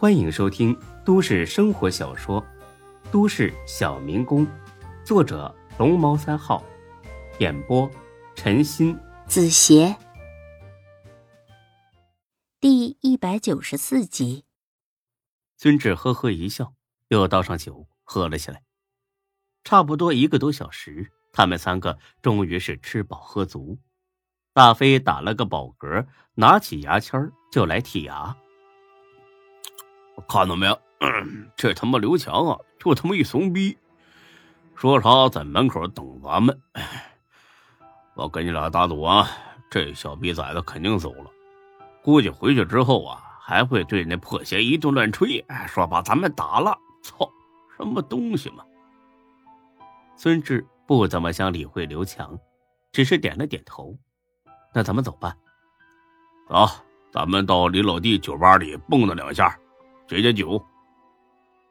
欢迎收听都市生活小说《都市小民工》，作者龙猫三号，演播陈鑫、子邪，第一百九十四集。孙志呵呵一笑，又倒上酒喝了起来。差不多一个多小时，他们三个终于是吃饱喝足。大飞打了个饱嗝，拿起牙签就来剔牙。看到没有？这他妈刘强啊，就他妈一怂逼，说啥在门口等咱们。我跟你俩打赌啊，这小逼崽子肯定走了。估计回去之后啊，还会对那破鞋一顿乱吹，说把咱们打了。操，什么东西嘛！孙志不怎么想理会刘强，只是点了点头。那咱们走吧。走，咱们到李老弟酒吧里蹦跶两下。解解酒。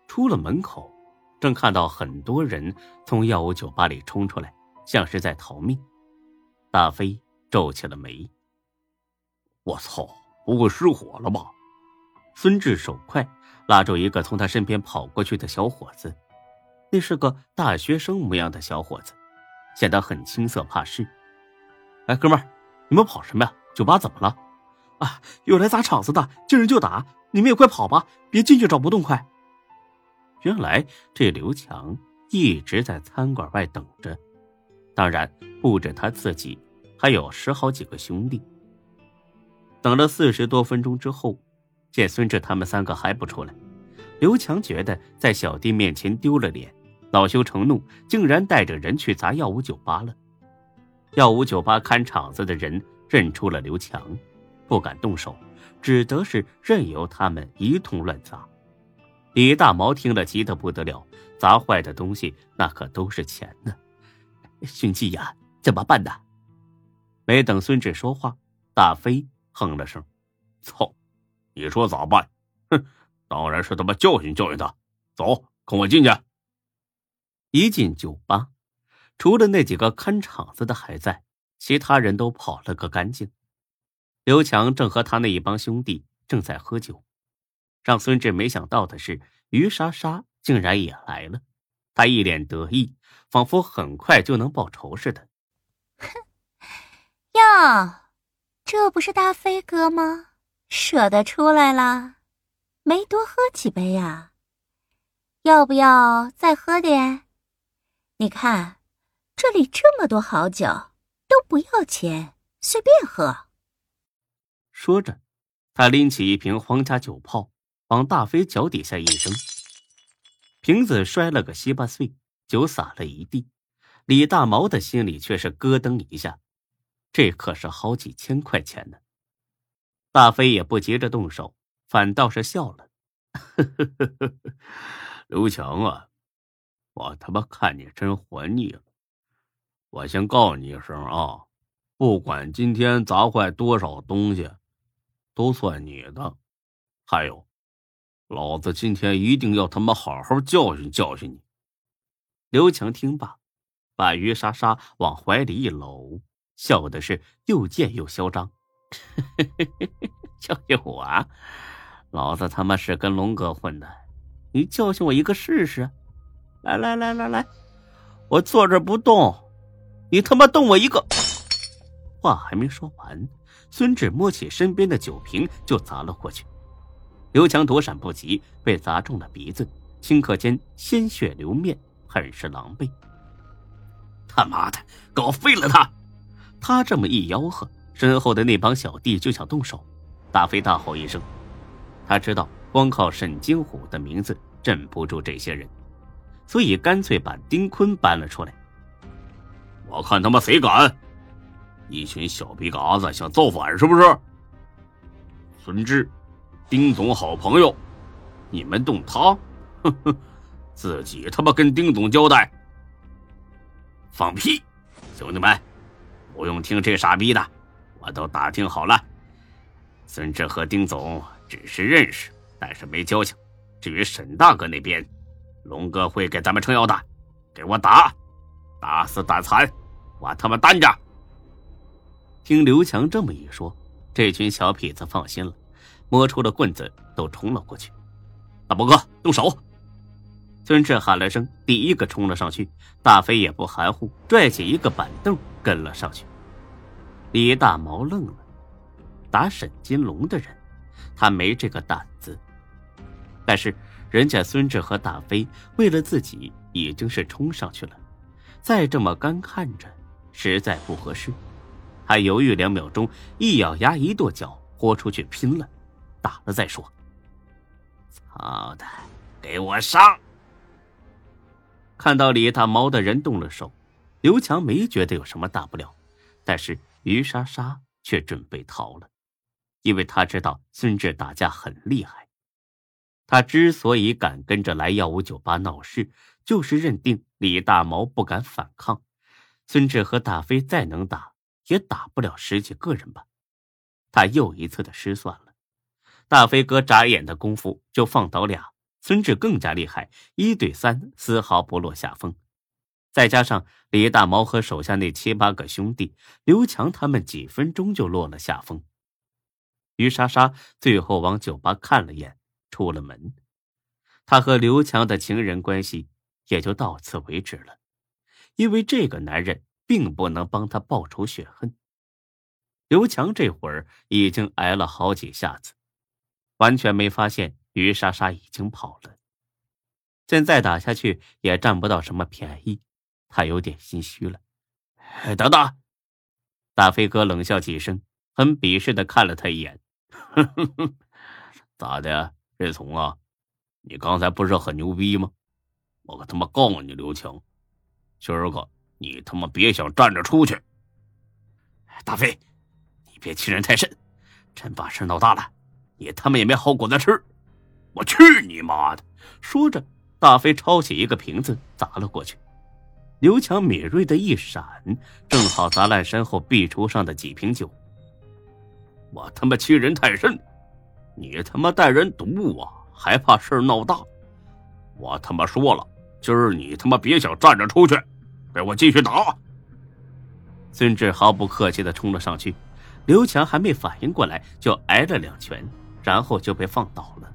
出了门口，正看到很多人从药物酒吧里冲出来，像是在逃命。大飞皱起了眉：“我操，不会失火了吧？”孙志手快，拉住一个从他身边跑过去的小伙子。那是个大学生模样的小伙子，显得很青涩怕事。哎，哥们儿，你们跑什么呀？酒吧怎么了？啊，有来砸场子的，见人就打。你们也快跑吧，别进去找不痛快。原来这刘强一直在餐馆外等着，当然不止他自己，还有十好几个兄弟。等了四十多分钟之后，见孙志他们三个还不出来，刘强觉得在小弟面前丢了脸，恼羞成怒，竟然带着人去砸药五酒吧了。药五酒吧看场子的人认出了刘强，不敢动手。只得是任由他们一通乱砸。李大毛听了急得不得了，砸坏的东西那可都是钱呢。兄弟呀，怎么办呢？没等孙志说话，大飞哼了声：“操，你说咋办？哼，当然是他妈教训教训他。走，跟我进去。”一进酒吧，除了那几个看场子的还在，其他人都跑了个干净。刘强正和他那一帮兄弟正在喝酒，让孙志没想到的是，于莎莎竟然也来了。他一脸得意，仿佛很快就能报仇似的。哼，哟，这不是大飞哥吗？舍得出来了，没多喝几杯呀？要不要再喝点？你看，这里这么多好酒，都不要钱，随便喝。说着，他拎起一瓶皇家酒泡，往大飞脚底下一扔，瓶子摔了个稀巴碎，酒洒了一地。李大毛的心里却是咯噔一下，这可是好几千块钱呢。大飞也不急着动手，反倒是笑了：“呵呵呵刘强啊，我他妈看你真活腻了。我先告诉你一声啊，不管今天砸坏多少东西。”都算你的，还有，老子今天一定要他妈好好教训教训你。刘强听罢，把于莎莎往怀里一搂，笑的是又贱又嚣张。教训我啊？老子他妈是跟龙哥混的，你教训我一个试试？来来来来来，我坐这不动，你他妈动我一个！话还没说完。孙志摸起身边的酒瓶就砸了过去，刘强躲闪不及，被砸中了鼻子，顷刻间鲜血流面，很是狼狈。他妈的，搞废了他！他这么一吆喝，身后的那帮小弟就想动手。大飞大吼一声，他知道光靠沈金虎的名字镇不住这些人，所以干脆把丁坤搬了出来。我看他妈谁敢！一群小逼嘎子想造反是不是？孙志，丁总好朋友，你们动他，哼哼，自己他妈跟丁总交代。放屁！兄弟们，不用听这傻逼的，我都打听好了。孙志和丁总只是认识，但是没交情。至于沈大哥那边，龙哥会给咱们撑腰的。给我打，打死打残，我他妈担着。听刘强这么一说，这群小痞子放心了，摸出了棍子，都冲了过去。大伯哥，动手！孙志喊了声，第一个冲了上去。大飞也不含糊，拽起一个板凳跟了上去。李大毛愣了，打沈金龙的人，他没这个胆子。但是人家孙志和大飞为了自己已经是冲上去了，再这么干看着实在不合适。他犹豫两秒钟，一咬牙，一跺脚，豁出去拼了，打了再说。操的，给我上！看到李大毛的人动了手，刘强没觉得有什么大不了，但是。于莎莎却准备逃了，因为他知道孙志打架很厉害。他之所以敢跟着来幺五酒吧闹事，就是认定李大毛不敢反抗，孙志和大飞再能打，也打不了十几个人吧。他又一次的失算了。大飞哥眨眼的功夫就放倒俩，孙志更加厉害，一对三丝毫不落下风。再加上李大毛和手下那七八个兄弟，刘强他们几分钟就落了下风。于莎莎最后往酒吧看了眼，出了门。他和刘强的情人关系也就到此为止了，因为这个男人并不能帮他报仇雪恨。刘强这会儿已经挨了好几下子，完全没发现于莎莎已经跑了。现在打下去也占不到什么便宜。他有点心虚了。等等，大飞哥冷笑几声，很鄙视的看了他一眼：“ 咋的，任从啊？你刚才不是很牛逼吗？我可他妈告诉你刘强，今儿个你他妈别想站着出去！大飞，你别欺人太甚，真把事闹大了，你他妈也没好果子吃！我去你妈的！”说着，大飞抄起一个瓶子砸了过去。刘强敏锐的一闪，正好砸烂身后壁橱上的几瓶酒。我他妈欺人太甚，你他妈带人毒我，还怕事闹大？我他妈说了，今儿你他妈别想站着出去，给我继续打！孙志毫不客气的冲了上去，刘强还没反应过来，就挨了两拳，然后就被放倒了。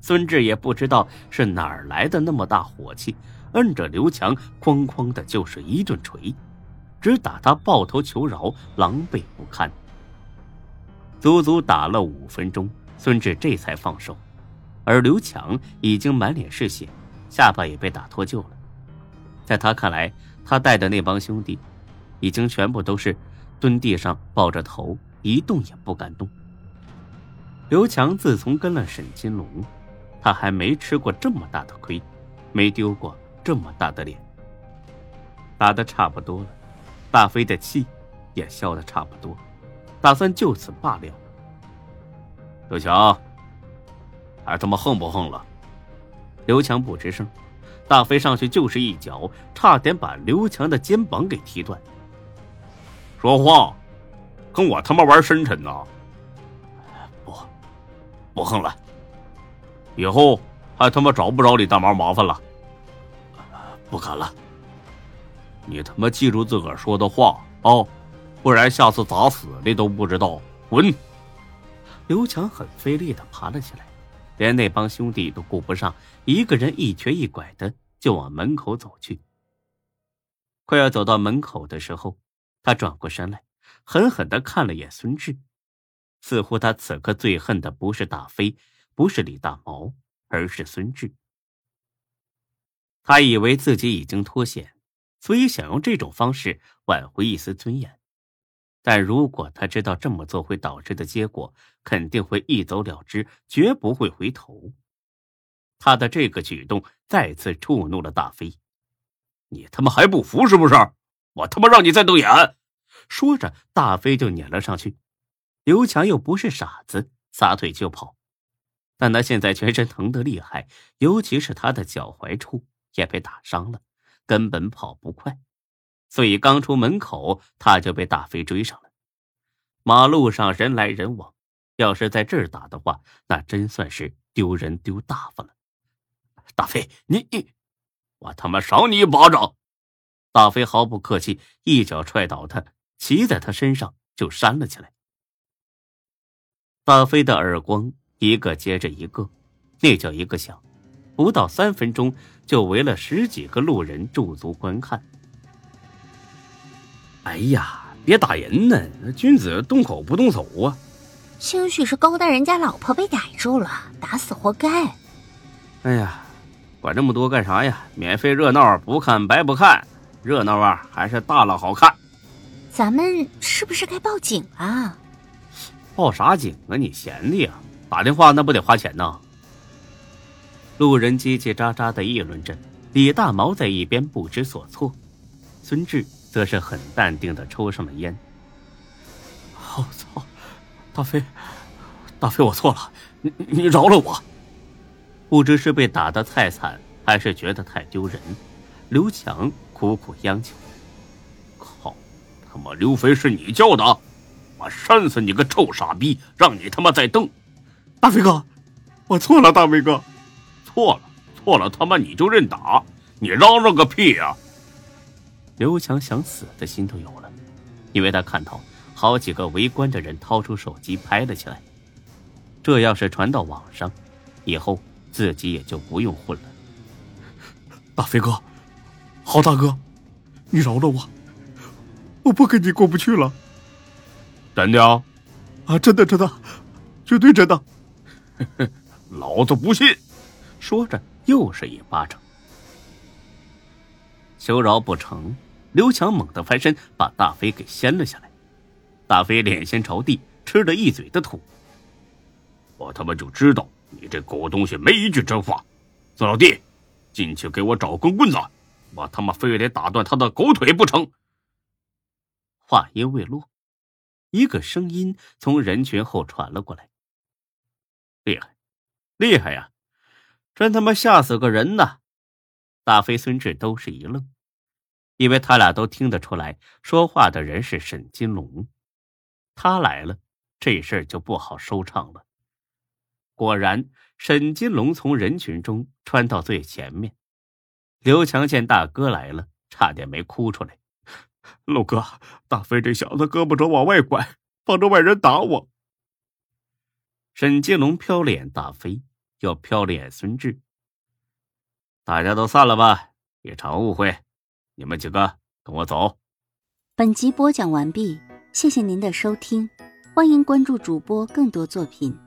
孙志也不知道是哪儿来的那么大火气。摁着刘强，哐哐的就是一顿锤，只打他抱头求饶，狼狈不堪。足足打了五分钟，孙志这才放手，而刘强已经满脸是血，下巴也被打脱臼了。在他看来，他带的那帮兄弟，已经全部都是蹲地上抱着头，一动也不敢动。刘强自从跟了沈金龙，他还没吃过这么大的亏，没丢过。这么大的脸，打的差不多了，大飞的气也消的差不多，打算就此罢了。刘强，还他妈横不横了？刘强不吱声，大飞上去就是一脚，差点把刘强的肩膀给踢断。说话，跟我他妈玩深沉呢？不，不横了，以后还他妈找不着李大毛麻烦了。不敢了，你他妈记住自个儿说的话哦，不然下次咋死的都不知道。滚！刘强很费力的爬了起来，连那帮兄弟都顾不上，一个人一瘸一拐的就往门口走去。快要走到门口的时候，他转过身来，狠狠的看了眼孙志，似乎他此刻最恨的不是大飞，不是李大毛，而是孙志。他以为自己已经脱险，所以想用这种方式挽回一丝尊严。但如果他知道这么做会导致的结果，肯定会一走了之，绝不会回头。他的这个举动再次触怒了大飞。你他妈还不服是不是？我他妈让你再瞪眼！说着，大飞就撵了上去。刘强又不是傻子，撒腿就跑。但他现在全身疼得厉害，尤其是他的脚踝处。也被打伤了，根本跑不快，所以刚出门口他就被大飞追上了。马路上人来人往，要是在这儿打的话，那真算是丢人丢大发了。大飞，你你，我他妈赏你一巴掌！大飞毫不客气，一脚踹倒他，骑在他身上就扇了起来。大飞的耳光一个接着一个，那叫一个响，不到三分钟就围了十几个路人驻足观看。哎呀，别打人呢！君子动口不动手啊！兴许是勾搭人家老婆被逮住了，打死活该。哎呀，管这么多干啥呀？免费热闹不看白不看，热闹啊还是大了好看。咱们是不是该报警啊？报啥警啊？你闲的呀？打电话那不得花钱呢？路人叽叽喳喳的议论着，李大毛在一边不知所措，孙志则是很淡定的抽上了烟。我操，大飞，大飞，我错了，你你饶了我。不知是被打的太惨，还是觉得太丢人，刘强苦苦央求：“靠，他妈刘飞是你叫的？我扇死你个臭傻逼，让你他妈再瞪！大飞哥，我错了，大飞哥。”错了，错了，他妈你就认打！你嚷嚷个屁呀！刘强想死的心都有了，因为他看到好几个围观的人掏出手机拍了起来。这要是传到网上，以后自己也就不用混了。大飞哥，郝大哥，你饶了我，我不跟你过不去了。真的啊？啊，真的，真的，绝对真的。老子不信。说着，又是一巴掌。求饶不成，刘强猛地翻身，把大飞给掀了下来。大飞脸先朝地，吃了一嘴的土。我他妈就知道你这狗东西没一句真话。孙老弟，进去给我找根棍子，我他妈非得打断他的狗腿不成！话音未落，一个声音从人群后传了过来：“厉害，厉害呀！”真他妈吓死个人呐！大飞、孙志都是一愣，因为他俩都听得出来，说话的人是沈金龙。他来了，这事儿就不好收场了。果然，沈金龙从人群中穿到最前面。刘强见大哥来了，差点没哭出来：“陆哥，大飞这小子胳膊肘往外拐，帮着外人打我。”沈金龙瞟了眼大飞。又瞟了眼孙志，大家都散了吧，一场误会，你们几个跟我走。本集播讲完毕，谢谢您的收听，欢迎关注主播更多作品。